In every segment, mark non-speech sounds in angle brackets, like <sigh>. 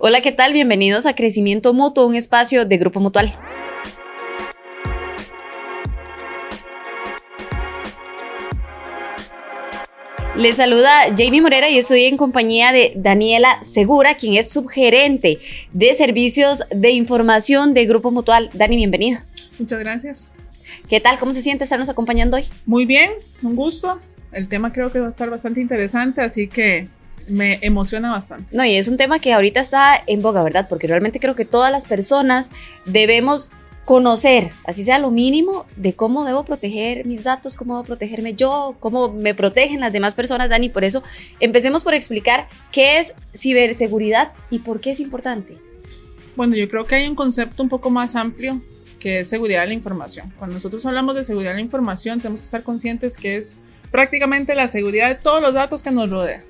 Hola, ¿qué tal? Bienvenidos a Crecimiento Mutuo, un espacio de Grupo Mutual. Les saluda Jamie Morera y estoy en compañía de Daniela Segura, quien es subgerente de servicios de información de Grupo Mutual. Dani, bienvenida. Muchas gracias. ¿Qué tal? ¿Cómo se siente estarnos acompañando hoy? Muy bien, un gusto. El tema creo que va a estar bastante interesante, así que me emociona bastante. No, y es un tema que ahorita está en boga, ¿verdad? Porque realmente creo que todas las personas debemos conocer, así sea lo mínimo, de cómo debo proteger mis datos, cómo debo protegerme yo, cómo me protegen las demás personas, Dani. Por eso, empecemos por explicar qué es ciberseguridad y por qué es importante. Bueno, yo creo que hay un concepto un poco más amplio que es seguridad de la información. Cuando nosotros hablamos de seguridad de la información, tenemos que estar conscientes que es prácticamente la seguridad de todos los datos que nos rodean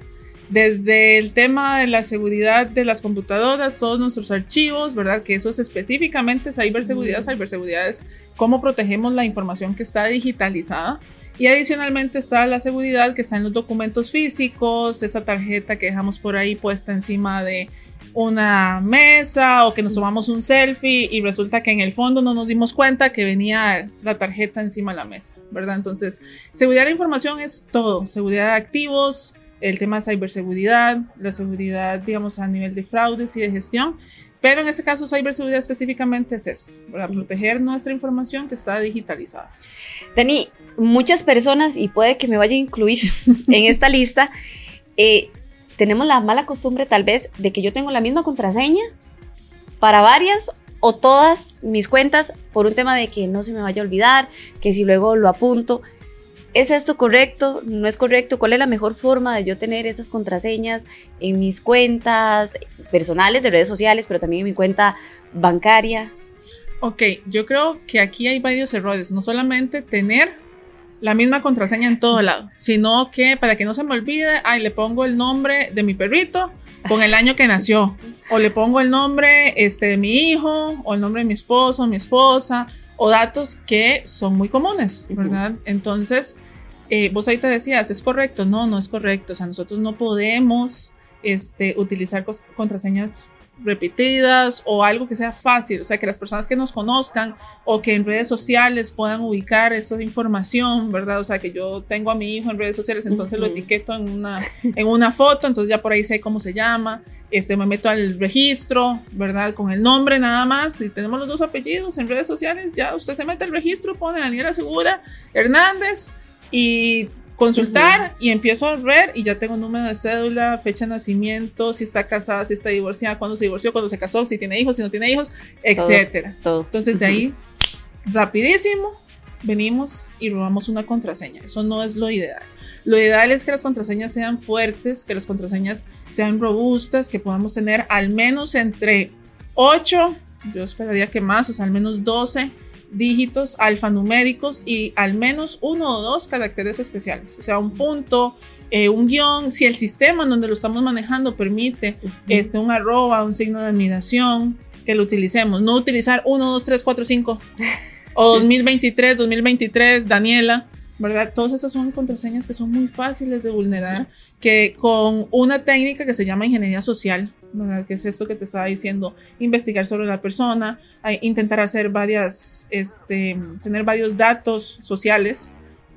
desde el tema de la seguridad de las computadoras, todos nuestros archivos, ¿verdad? Que eso es específicamente ciberseguridad. Ciberseguridad es cómo protegemos la información que está digitalizada. Y adicionalmente está la seguridad que está en los documentos físicos, esa tarjeta que dejamos por ahí puesta encima de una mesa o que nos tomamos un selfie y resulta que en el fondo no nos dimos cuenta que venía la tarjeta encima de la mesa, ¿verdad? Entonces, seguridad de la información es todo, seguridad de activos, el tema de ciberseguridad, la seguridad, digamos, a nivel de fraudes y de gestión. Pero en este caso, ciberseguridad específicamente es esto, para proteger nuestra información que está digitalizada. Dani, muchas personas, y puede que me vaya a incluir <laughs> en esta lista, eh, tenemos la mala costumbre tal vez de que yo tengo la misma contraseña para varias o todas mis cuentas por un tema de que no se me vaya a olvidar, que si luego lo apunto. ¿Es esto correcto? ¿No es correcto? ¿Cuál es la mejor forma de yo tener esas contraseñas en mis cuentas personales de redes sociales, pero también en mi cuenta bancaria? Ok, yo creo que aquí hay varios errores. No solamente tener la misma contraseña en todo lado, sino que para que no se me olvide, ay, le pongo el nombre de mi perrito con el año que nació, o le pongo el nombre este, de mi hijo, o el nombre de mi esposo, mi esposa, o datos que son muy comunes, ¿verdad? Entonces, eh, vos ahí te decías, ¿es correcto? No, no es correcto. O sea, nosotros no podemos este, utilizar contraseñas repetidas o algo que sea fácil, o sea, que las personas que nos conozcan o que en redes sociales puedan ubicar esa información, ¿verdad? O sea, que yo tengo a mi hijo en redes sociales, entonces lo etiqueto en una, en una foto, entonces ya por ahí sé cómo se llama, este, me meto al registro, ¿verdad? Con el nombre nada más, si tenemos los dos apellidos en redes sociales, ya usted se mete al registro, pone Daniela Segura Hernández y consultar y empiezo a ver y ya tengo número de cédula, fecha de nacimiento, si está casada, si está divorciada, cuándo se divorció, cuándo se casó, si tiene hijos, si no tiene hijos, etcétera. Todo, Entonces de ahí, rapidísimo, venimos y robamos una contraseña. Eso no es lo ideal. Lo ideal es que las contraseñas sean fuertes, que las contraseñas sean robustas, que podamos tener al menos entre 8, yo esperaría que más, o sea, al menos 12 dígitos alfanuméricos y al menos uno o dos caracteres especiales, o sea, un punto, eh, un guion, si el sistema en donde lo estamos manejando permite este, un arroba, un signo de admiración, que lo utilicemos, no utilizar 1, 2, 3, 4, 5 o <laughs> 2023, 2023, Daniela, ¿verdad? Todas esas son contraseñas que son muy fáciles de vulnerar, que con una técnica que se llama ingeniería social, ¿verdad? Que es esto que te estaba diciendo, investigar sobre la persona, intentar hacer varias, este, tener varios datos sociales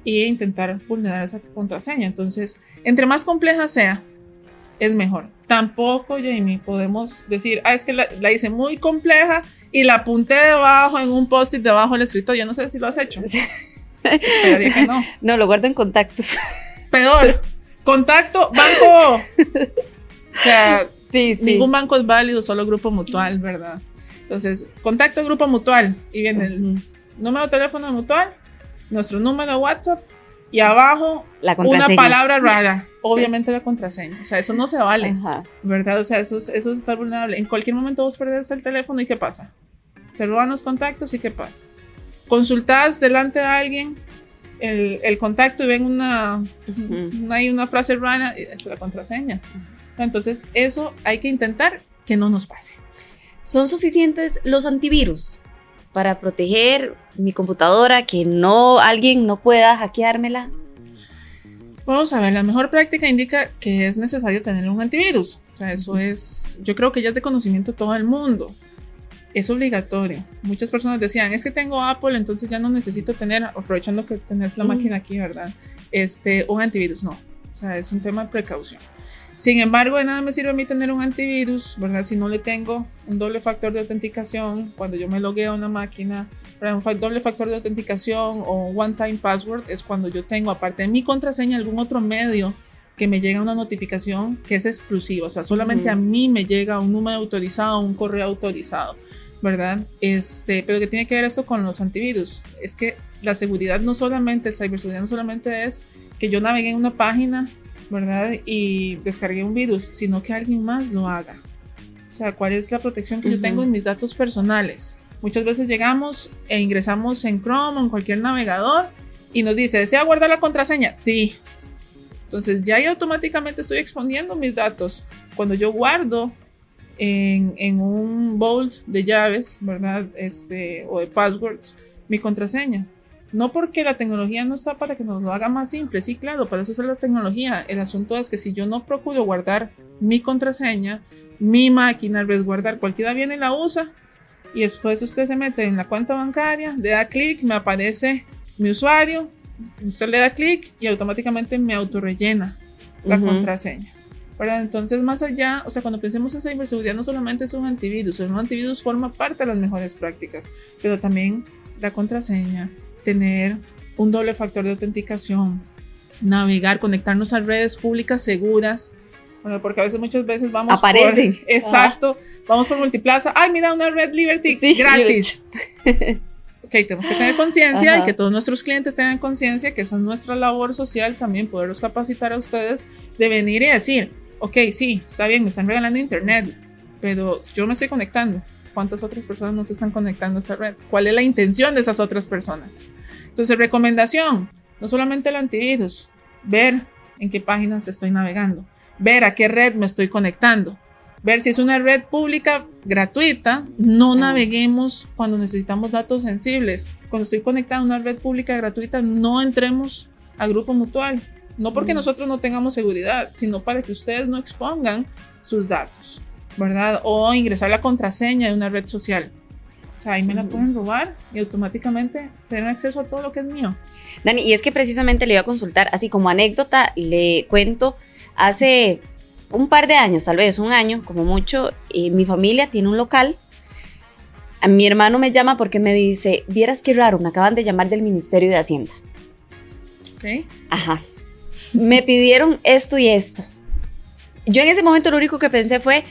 e intentar vulnerar esa contraseña. Entonces, entre más compleja sea, es mejor. Tampoco, Jamie, podemos decir, ah, es que la, la hice muy compleja y la apunté debajo en un post-it debajo del escritorio. Yo no sé si lo has hecho. <laughs> No. No, lo guardo en contactos. Peor. Contacto, banco. <laughs> O sea, sí, sí. ningún banco es válido, solo grupo mutual, ¿verdad? Entonces, contacto grupo mutual y viene el número de teléfono mutual, nuestro número de WhatsApp y abajo una palabra rara, <laughs> obviamente la contraseña. O sea, eso no se vale, ¿verdad? O sea, eso, eso es estar vulnerable. En cualquier momento vos perdés el teléfono y ¿qué pasa? Te roban los contactos y ¿qué pasa? Consultas delante de alguien el, contacto y ven una, hay una frase rara es la contraseña. Entonces, eso hay que intentar que no nos pase. ¿Son suficientes los antivirus para proteger mi computadora, que no alguien no pueda hackeármela? Vamos a ver, la mejor práctica indica que es necesario tener un antivirus. O sea, eso es, yo creo que ya es de conocimiento todo el mundo. Es obligatorio. Muchas personas decían, es que tengo Apple, entonces ya no necesito tener, aprovechando que tenés la máquina aquí, ¿verdad? Este, un antivirus. No, o sea, es un tema de precaución. Sin embargo, de nada me sirve a mí tener un antivirus, ¿verdad? Si no le tengo un doble factor de autenticación, cuando yo me logueo a una máquina, un doble factor de autenticación o one-time password es cuando yo tengo, aparte de mi contraseña, algún otro medio que me llega una notificación que es exclusiva. O sea, solamente a mí me llega un número autorizado, un correo autorizado, ¿verdad? Este, pero que tiene que ver esto con los antivirus. Es que la seguridad no solamente, el ciberseguridad no solamente es que yo navegué en una página ¿verdad? Y descargué un virus, sino que alguien más lo haga. O sea, ¿cuál es la protección que yo tengo en mis datos personales? Muchas veces llegamos e ingresamos en Chrome o en cualquier navegador y nos dice, ¿desea guardar la contraseña? Sí. Entonces ya yo automáticamente estoy exponiendo mis datos. Cuando yo guardo en, en un vault de llaves, ¿verdad? Este, o de passwords, mi contraseña. No porque la tecnología no está para que nos lo haga más simple, sí, claro, para eso es la tecnología. El asunto es que si yo no procuro guardar mi contraseña, mi máquina, resguardar, cualquiera viene y la usa y después usted se mete en la cuenta bancaria, le da clic, me aparece mi usuario, usted le da clic y automáticamente me autorrellena la contraseña. Entonces, más allá, o sea, cuando pensemos en ciberseguridad, no solamente es un antivirus, un antivirus forma parte de las mejores prácticas, pero también la contraseña, tener un doble factor de autenticación, navegar, conectarnos a redes públicas seguras. Bueno, porque a veces, muchas veces vamos Aparecen. Por, exacto. Vamos por Multiplaza. Ay, mira, una red Liberty gratis. <laughs> ok, tenemos que tener conciencia y que todos nuestros clientes tengan conciencia que esa es nuestra labor social también, poderlos capacitar a ustedes de venir y decir, ok, sí, está bien, me están regalando internet, pero yo me estoy conectando cuántas otras personas nos están conectando a esa red, cuál es la intención de esas otras personas. Entonces, recomendación, no solamente el antivirus, ver en qué páginas estoy navegando, ver a qué red me estoy conectando, ver si es una red pública gratuita, no naveguemos cuando necesitamos datos sensibles. Cuando estoy conectado a una red pública gratuita, no entremos al grupo mutual. No porque nosotros no tengamos seguridad, sino para que ustedes no expongan sus datos. ¿verdad? O ingresar la contraseña de una red social. O sea, ahí me la pueden robar y automáticamente tener acceso a todo lo que es mío. Dani, y es que precisamente le iba a consultar, así como anécdota, le cuento, hace un par de años, tal vez un año, como mucho, eh, mi familia tiene un local. A mi hermano me llama porque me dice, vieras qué raro, me acaban de llamar del Ministerio de Hacienda. Ok. Ajá. Me pidieron esto y esto. Yo en ese momento lo único que pensé fue,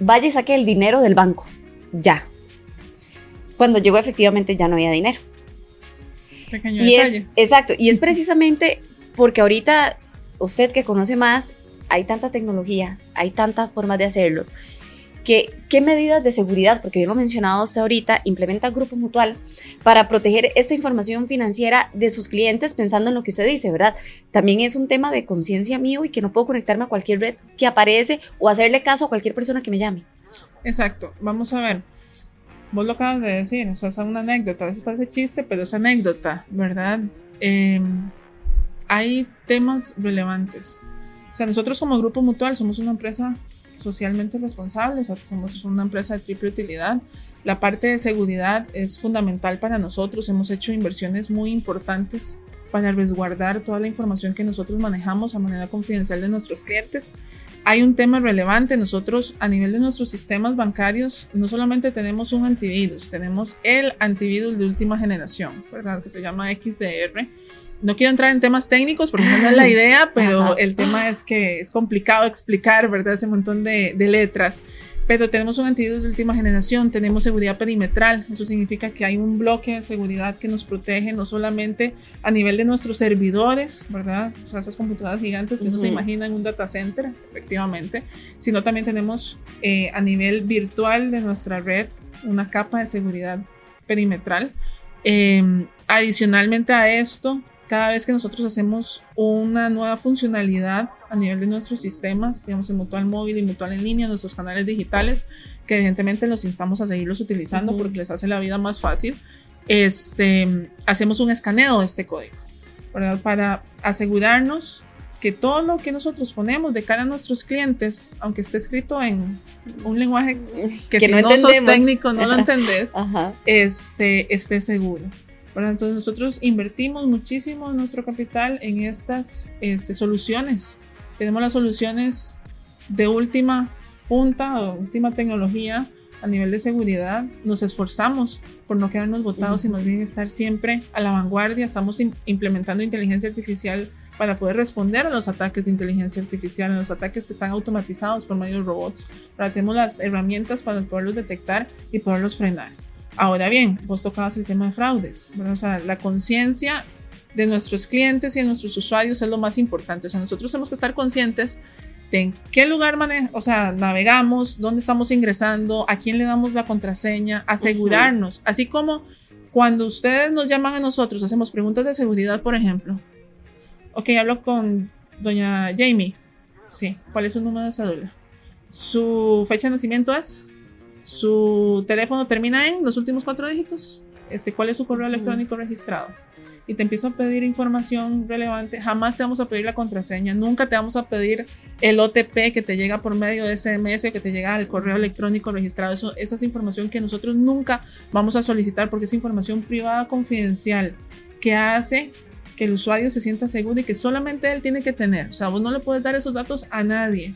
vaya y saque el dinero del banco, ya. Cuando llegó efectivamente ya no había dinero. Pequeño y Es, exacto, y es precisamente porque ahorita usted que conoce más, hay tanta tecnología, hay tantas formas de hacerlos, que qué medidas de seguridad, porque yo lo mencionado usted ahorita, implementa Grupo Mutual para proteger esta información financiera de sus clientes pensando en lo que usted dice, ¿verdad? También es un tema de conciencia mío y que no puedo conectarme a cualquier red que aparece o hacerle caso a cualquier persona que me llame. Exacto, vamos a ver. Vos lo acabas de decir, o sea, es una anécdota, a veces parece chiste, pero es anécdota, ¿verdad? Em, hay temas relevantes. O sea, nosotros como Grupo Mutual somos una empresa socialmente responsables, somos una empresa de triple utilidad. La parte de seguridad es fundamental para nosotros, hemos hecho inversiones muy importantes para resguardar toda la información que nosotros manejamos a manera confidencial de nuestros clientes. Hay un tema relevante, nosotros a nivel de nuestros sistemas bancarios no solamente tenemos un antivirus, tenemos el antivirus de última generación, ¿verdad? Que se llama XDR no quiero entrar en temas técnicos porque no es la <laughs> idea, pero el tema es que es complicado explicar, ¿verdad? Ese montón de, letras. Pero tenemos un antivirus de última generación, tenemos seguridad perimetral. Eso significa que hay un bloque de seguridad que nos protege no solamente a nivel de nuestros servidores, ¿verdad? O sea, esas computadoras gigantes que uno se imagina en un data center, efectivamente, sino también tenemos eh, a nivel virtual de nuestra red una capa de seguridad perimetral. Em, adicionalmente a esto, cada vez que nosotros hacemos una nueva funcionalidad a nivel de nuestros sistemas, digamos en Mutual Móvil y Mutual en línea, nuestros canales digitales, que evidentemente los instamos a seguirlos utilizando porque les hace la vida más fácil, este, hacemos un escaneo de este código. Para asegurarnos que todo lo que nosotros ponemos de cara a nuestros clientes, aunque esté escrito en un lenguaje que, si no, sos técnico no lo <laughs> entendés, este, esté seguro. Entonces nosotros invertimos muchísimo nuestro capital en estas este, soluciones. Tenemos las soluciones de última punta o última tecnología a nivel de seguridad. Nos esforzamos por no quedarnos botados y más bien estar siempre a la vanguardia. Estamos implementando inteligencia artificial para poder responder a los ataques de inteligencia artificial, a los ataques que están automatizados por medio de robots. Para tenemos las herramientas para poderlos detectar y poderlos frenar. Ahora bien, vos tocabas el tema de fraudes. O sea, la conciencia de nuestros clientes y de nuestros usuarios es lo más importante. O sea, nosotros tenemos que estar conscientes de en qué lugar o sea, navegamos, dónde estamos ingresando, a quién le damos la contraseña, asegurarnos. Así como cuando ustedes nos llaman a nosotros, hacemos preguntas de seguridad, por ejemplo. Ok, hablo con doña Jamie. Sí, ¿cuál es su número de cédula? ¿Su fecha de nacimiento es? ¿Su teléfono termina en los últimos cuatro dígitos? Este, ¿Cuál es su correo electrónico registrado? y te empiezo a pedir información relevante, jamás te vamos a pedir la contraseña, nunca te vamos a pedir el OTP que te llega por medio de SMS o que te llega al correo electrónico registrado. Eso, esa es información que nosotros nunca vamos a solicitar porque es información privada confidencial que hace que el usuario se sienta seguro y que solamente él tiene que tener. O sea, vos no le puedes dar esos datos a nadie,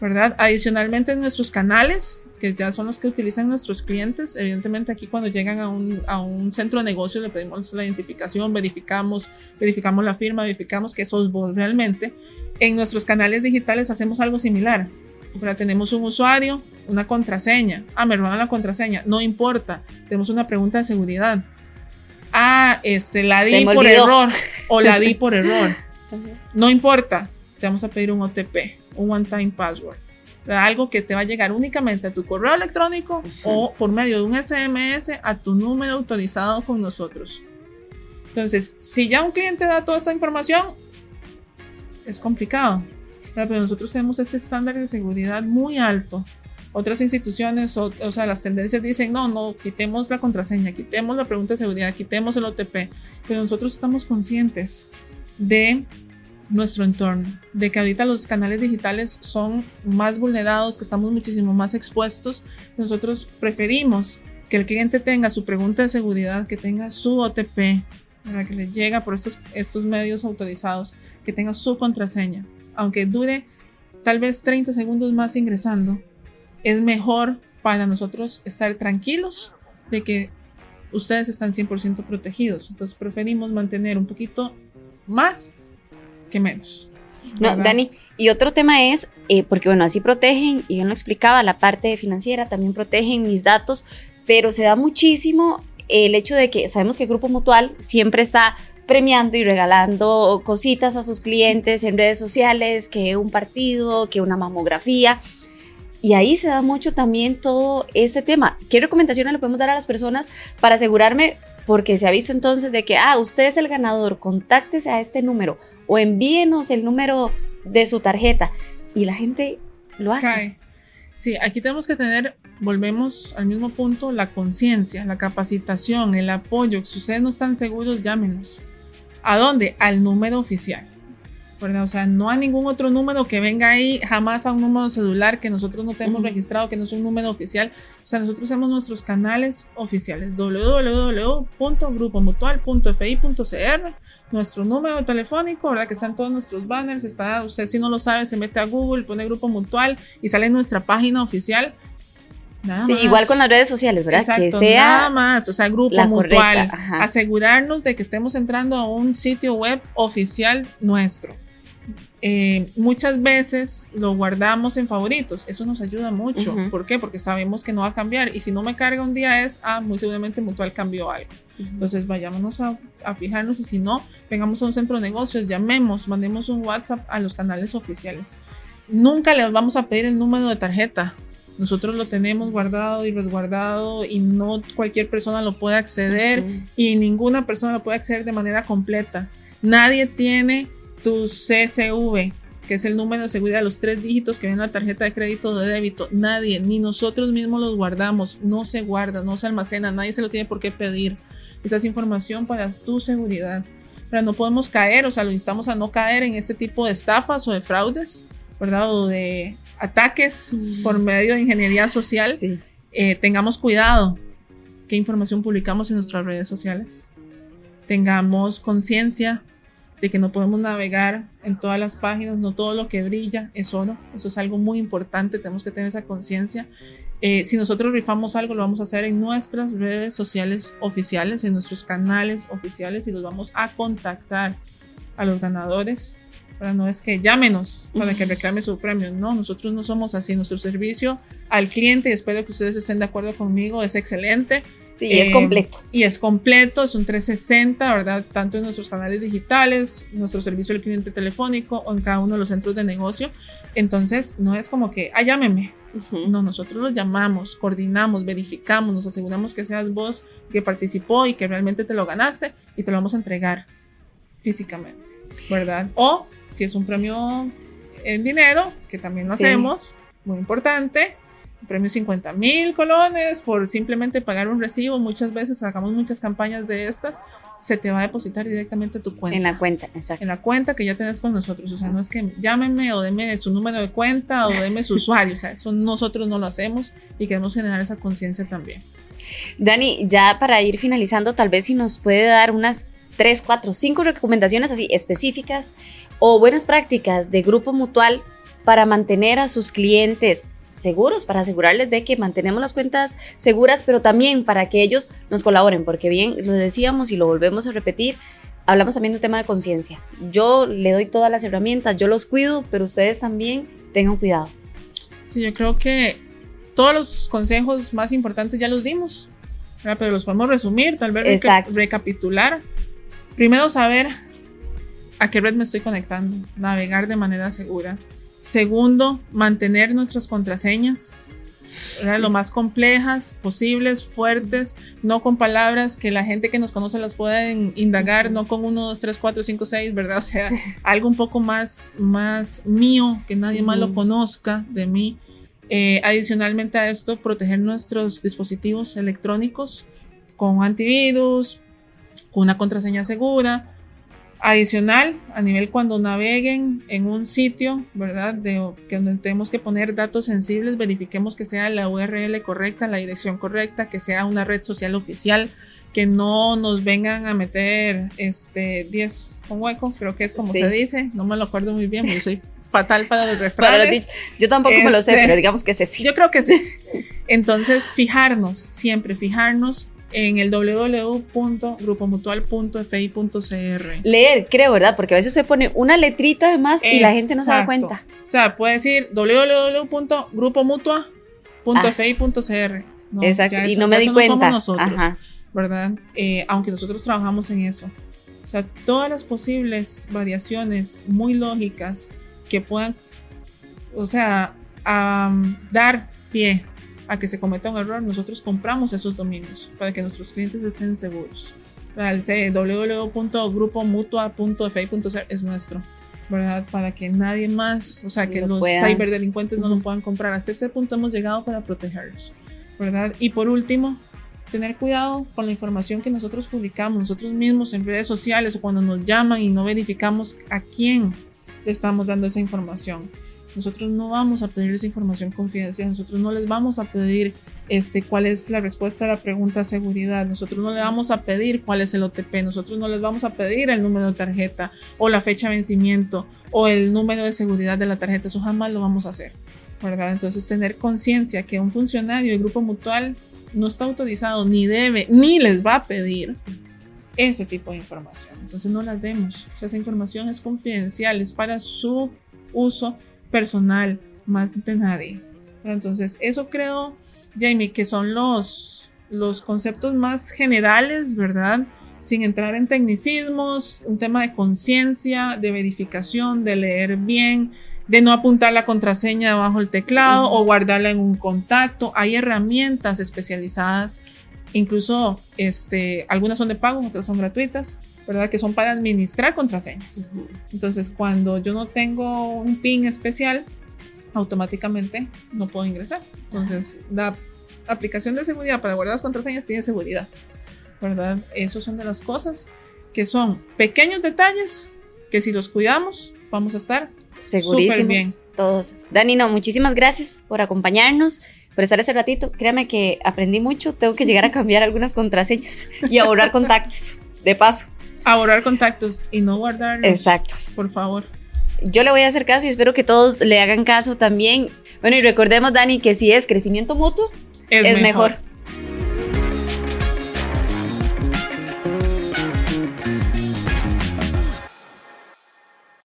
¿verdad? Adicionalmente en nuestros canales que ya son los que utilizan nuestros clientes. Evidentemente aquí cuando llegan a un, a un centro de negocio le pedimos la identificación, verificamos, verificamos la firma, verificamos que sos vos realmente. En nuestros canales digitales hacemos algo similar. Ahora tenemos un usuario, una contraseña. Ah, me roban la contraseña. No importa. Tenemos una pregunta de seguridad. Ah, este, la di por error o la di por <laughs> error. No importa. Te vamos a pedir un OTP, un one-time password algo que te va a llegar únicamente a tu correo electrónico o por medio de un SMS a tu número autorizado con nosotros. Entonces, si ya un cliente da toda esta información, es complicado. Pero nosotros tenemos este estándar de seguridad muy alto. Otras instituciones, o, o, sea, las tendencias dicen, no, no, quitemos la contraseña, quitemos la pregunta de seguridad, quitemos el OTP. Pero nosotros estamos conscientes de nuestro entorno, de que ahorita los canales digitales son más vulnerados, que estamos muchísimo más expuestos. Nosotros preferimos que el cliente tenga su pregunta de seguridad, que tenga su OTP, para que le llega por estos, estos medios autorizados, que tenga su contraseña. Aunque dure tal vez 30 segundos más ingresando, es mejor para nosotros estar tranquilos de que ustedes están 100% protegidos. Entonces preferimos mantener un poquito más que menos. No, Dani, y otro tema es, eh, porque bueno, así protegen, y yo lo explicaba, la parte financiera, también protegen mis datos, pero se da muchísimo el hecho de que sabemos que el Grupo Mutual siempre está premiando y regalando cositas a sus clientes en redes sociales, que un partido, que una mamografía. Y ahí se da mucho también todo ese tema. ¿Qué recomendaciones le podemos dar a las personas para asegurarme? Porque se ha visto entonces de que, ah, usted es el ganador, contáctese a este número o envíenos el número de su tarjeta. Y la gente lo hace. Sí, aquí tenemos que tener, volvemos al mismo punto, la conciencia, la capacitación, el apoyo. Si ustedes no están seguros, llámenos. ¿A dónde? Al número oficial. ¿Verdad? O sea, no a ningún otro número que venga ahí, jamás a un número celular que nosotros no tenemos registrado, que no es un número oficial. O sea, nosotros tenemos nuestros canales oficiales, www.grupomutual.fi.cr, nuestro número telefónico, ¿verdad? Que están todos nuestros banners, está, usted si no lo sabe, se mete a Google, pone Grupo Mutual y sale nuestra página oficial. Nada sí, igual con las redes sociales, ¿verdad? Exacto, que sea nada más, o sea, grupo mutual, asegurarnos de que estemos entrando a un sitio web oficial nuestro. Eh, muchas veces lo guardamos en favoritos. Eso nos ayuda mucho. ¿Por qué? Porque sabemos que no va a cambiar. Y si no me carga un día es, ah, muy seguramente Mutual cambió algo. Entonces vayámonos a, fijarnos y si no, vengamos a un centro de negocios, llamemos, mandemos un WhatsApp a los canales oficiales. Nunca les vamos a pedir el número de tarjeta. Nosotros lo tenemos guardado y resguardado y no cualquier persona lo puede acceder y ninguna persona lo puede acceder de manera completa. Nadie tiene tu CSV, que es el número de seguridad, los tres dígitos que viene en la tarjeta de crédito o de débito. Nadie, ni nosotros mismos los guardamos. No se guarda, no se almacena, nadie se lo tiene por qué pedir. Esa es información para tu seguridad. pero no podemos caer, o sea, lo instamos a no caer en este tipo de estafas o de fraudes, ¿verdad? O de ataques mm. por medio de ingeniería social. Eh, tengamos cuidado qué información publicamos en nuestras redes sociales. Tengamos conciencia de que no podemos navegar en todas las páginas, no todo lo que brilla es oro. Eso es algo muy importante, tenemos que tener esa conciencia. Eh, si nosotros rifamos algo, lo vamos a hacer en nuestras redes sociales oficiales, en nuestros canales oficiales y los vamos a contactar a los ganadores. Para no es que llámenos para que reclame su premio. No, nosotros no somos así. Nuestro servicio al cliente, y espero que ustedes estén de acuerdo conmigo, es excelente. Sí, es completo. Y es completo, es un 360, ¿verdad? Tanto en nuestros canales digitales, nuestro servicio al cliente telefónico o en cada uno de los centros de negocio. Entonces, no es como que, ah, llámeme. No, nosotros los llamamos, coordinamos, verificamos, nos aseguramos que seas vos que participó y que realmente te lo ganaste y te lo vamos a entregar físicamente, ¿verdad? O si es un premio en dinero, que también lo hacemos, muy importante, premio 50 mil colones por simplemente pagar un recibo. Muchas veces sacamos muchas campañas de estas, se te va a depositar directamente a tu cuenta. En la cuenta, exacto. En la cuenta que ya tenés con nosotros. O sea, no es que llámenme o denme su número de cuenta o denme su usuario. O sea, eso nosotros no lo hacemos y queremos generar esa conciencia también. Dani, ya para ir finalizando, tal vez si nos puede dar unas 3, 4, 5 recomendaciones así específicas o buenas prácticas de grupo mutual para mantener a sus clientes seguros, para asegurarles de que mantenemos las cuentas seguras, pero también para que ellos nos colaboren, porque bien lo decíamos y lo volvemos a repetir, hablamos también de un tema de conciencia. Yo le doy todas las herramientas, yo los cuido, pero ustedes también tengan cuidado. Sí, yo creo que todos los consejos más importantes ya los dimos, pero los podemos resumir, tal vez recapitular. Primero, saber a qué red me estoy conectando, navegar de manera segura. Segundo, mantener nuestras contraseñas lo más complejas posibles, fuertes, no con palabras que la gente que nos conoce las pueden indagar, no con 1, 2, 3, 4, 5, 6, ¿verdad? O sea, algo un poco más, más mío, que nadie más lo conozca de mí. Eh, adicionalmente a esto, proteger nuestros dispositivos electrónicos con antivirus, con una contraseña segura, Adicional, a nivel cuando naveguen en un sitio, ¿verdad? De, que donde tenemos que poner datos sensibles, verifiquemos que sea la URL correcta, la dirección correcta, que sea una red social oficial, que no nos vengan a meter este 10 con hueco, creo que es como se dice, no me lo acuerdo muy bien, soy <laughs> fatal para los refranes. yo tampoco me lo sé, pero este, digamos que es sí. Yo creo que sí. Entonces, fijarnos, siempre fijarnos en el www.grupomutual.fi.cr. Leer, creo, ¿verdad? Porque a veces se pone una letrita de más y la gente no se da cuenta. O sea, puede decir www.grupomutua.fi.cr. Exacto, y no me di cuenta. No somos nosotros, ¿verdad? Eh, aunque nosotros trabajamos en eso. O sea, todas las posibles variaciones muy lógicas que puedan, o sea, dar pie a que se cometa un error, nosotros compramos esos dominios para que nuestros clientes estén seguros. www.grupomutua.fi.cr es nuestro, ¿verdad? Para que nadie más, o sea, que los ciberdelincuentes no lo puedan comprar. Hasta ese punto hemos llegado para protegerlos, ¿verdad? Y por último, tener cuidado con la información que nosotros publicamos, nosotros mismos en redes sociales o cuando nos llaman y no verificamos a quién le estamos dando esa información. Nosotros no vamos a pedir esa información confidencial, nosotros no les vamos a pedir este, cuál es la respuesta a la pregunta seguridad, nosotros no le vamos a pedir cuál es el OTP, nosotros no les vamos a pedir el número de tarjeta o la fecha de vencimiento o el número de seguridad de la tarjeta, eso jamás lo vamos a hacer, ¿verdad? Entonces tener conciencia que un funcionario del grupo mutual no está autorizado ni debe ni les va a pedir ese tipo de información. Entonces no las demos. O sea, esa información es confidencial, es para su uso personal, más de nadie. entonces, eso creo, Jamie, que son los, los conceptos más generales, ¿verdad? Sin entrar en tecnicismos, un tema de conciencia, de verificación, de leer bien, de no apuntar la contraseña bajo el teclado o guardarla en un contacto. Hay herramientas especializadas, incluso este, algunas son de pago, otras son gratuitas, ¿verdad? Que son para administrar contraseñas. Entonces, cuando yo no tengo un PIN especial, automáticamente no puedo ingresar. Entonces, la aplicación de seguridad para guardar las contraseñas tiene seguridad, ¿verdad? Esas son de las cosas. que son pequeños detalles que si los cuidamos vamos a estar Segurísimos. bien. Todos. Dani, no, muchísimas gracias por acompañarnos, por estar ese ratito. Créame que aprendí mucho. Tengo que llegar a cambiar algunas contraseñas y a borrar contactos. De paso. A borrar contactos y no guardarlos. Exacto. Por favor. Yo le voy a hacer caso y espero que todos le hagan caso también. Bueno, y recordemos, Dani, que si es crecimiento mutuo, Es, es mejor. mejor.